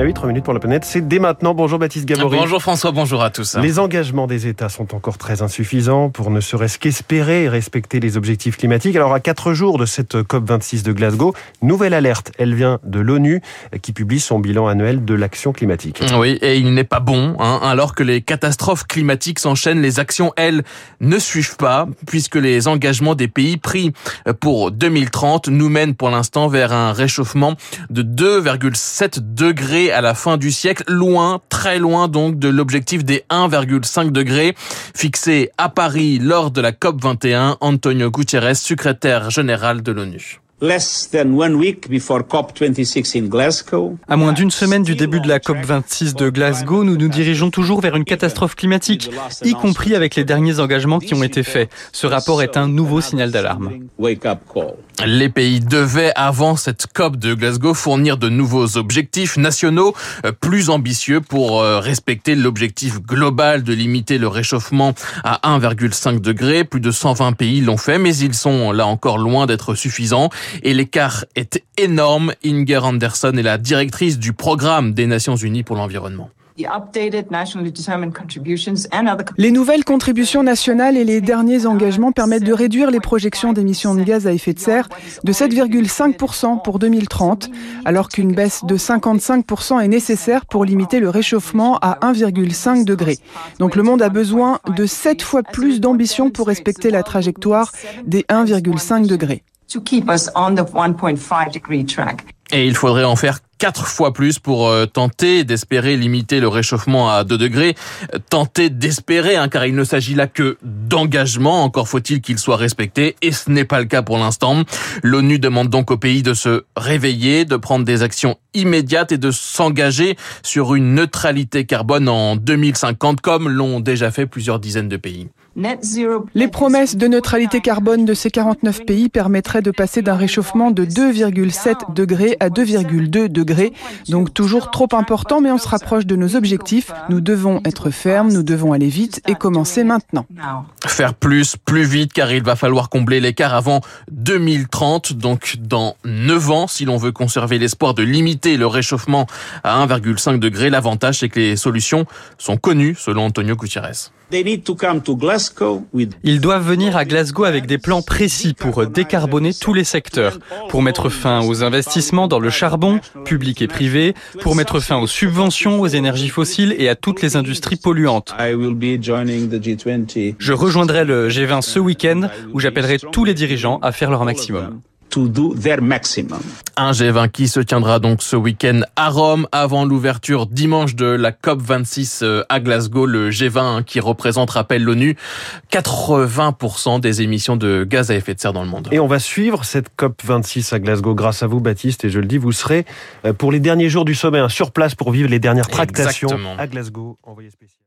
Ah oui, 3 minutes pour la planète, c'est dès maintenant. Bonjour Baptiste Gabory. Bonjour François, bonjour à tous. Les engagements des États sont encore très insuffisants pour ne serait-ce qu'espérer et respecter les objectifs climatiques. Alors à 4 jours de cette COP26 de Glasgow, nouvelle alerte, elle vient de l'ONU qui publie son bilan annuel de l'action climatique. Oui, et il n'est pas bon, hein, alors que les catastrophes climatiques s'enchaînent, les actions, elles, ne suivent pas, puisque les engagements des pays pris pour 2030 nous mènent pour l'instant vers un réchauffement de 2,7 degrés à la fin du siècle, loin, très loin donc de l'objectif des 1,5 degrés fixé à Paris lors de la COP 21, Antonio Gutiérrez, secrétaire général de l'ONU. À moins d'une semaine du début de la COP26 de Glasgow, nous nous dirigeons toujours vers une catastrophe climatique, y compris avec les derniers engagements qui ont été faits. Ce rapport est un nouveau signal d'alarme. Les pays devaient, avant cette COP de Glasgow, fournir de nouveaux objectifs nationaux euh, plus ambitieux pour euh, respecter l'objectif global de limiter le réchauffement à 1,5 degré. Plus de 120 pays l'ont fait, mais ils sont là encore loin d'être suffisants et l'écart est énorme. Inger Anderson est la directrice du programme des Nations Unies pour l'environnement. Les nouvelles contributions nationales et les derniers engagements permettent de réduire les projections d'émissions de gaz à effet de serre de 7,5% pour 2030, alors qu'une baisse de 55% est nécessaire pour limiter le réchauffement à 1,5 degré. Donc le monde a besoin de 7 fois plus d'ambition pour respecter la trajectoire des 1,5 degrés. Et il faudrait en faire quatre fois plus pour euh, tenter d'espérer limiter le réchauffement à 2 degrés. Tenter d'espérer, hein, car il ne s'agit là que d'engagement. Encore faut-il qu'il soit respecté, et ce n'est pas le cas pour l'instant. L'ONU demande donc aux pays de se réveiller, de prendre des actions immédiates et de s'engager sur une neutralité carbone en 2050, comme l'ont déjà fait plusieurs dizaines de pays. Les promesses de neutralité carbone de ces 49 pays permettraient de passer d'un réchauffement de 2,7 degrés à 2,2 degrés, donc toujours trop important, mais on se rapproche de nos objectifs. Nous devons être fermes, nous devons aller vite et commencer maintenant. Faire plus, plus vite, car il va falloir combler l'écart avant 2030, donc dans 9 ans, si l'on veut conserver l'espoir de limiter le réchauffement à 1,5 degré. L'avantage, c'est que les solutions sont connues, selon Antonio Gutiérrez. Ils doivent venir à Glasgow avec des plans précis pour décarboner tous les secteurs, pour mettre fin aux investissements dans le charbon, public et privé, pour mettre fin aux subventions aux énergies fossiles et à toutes les industries polluantes. Je rejoindrai le G20 ce week-end où j'appellerai tous les dirigeants à faire leur maximum. Un G20 qui se tiendra donc ce week-end à Rome avant l'ouverture dimanche de la COP 26 euh, à Glasgow, le G20 hein, qui représente, rappelle l'ONU, 80% des émissions de gaz à effet de serre dans le monde. Et on va suivre cette COP 26 à Glasgow grâce à vous Baptiste et je le dis, vous serez euh, pour les derniers jours du sommet hein, sur place pour vivre les dernières tractations Exactement. à Glasgow. Envoyé spécial.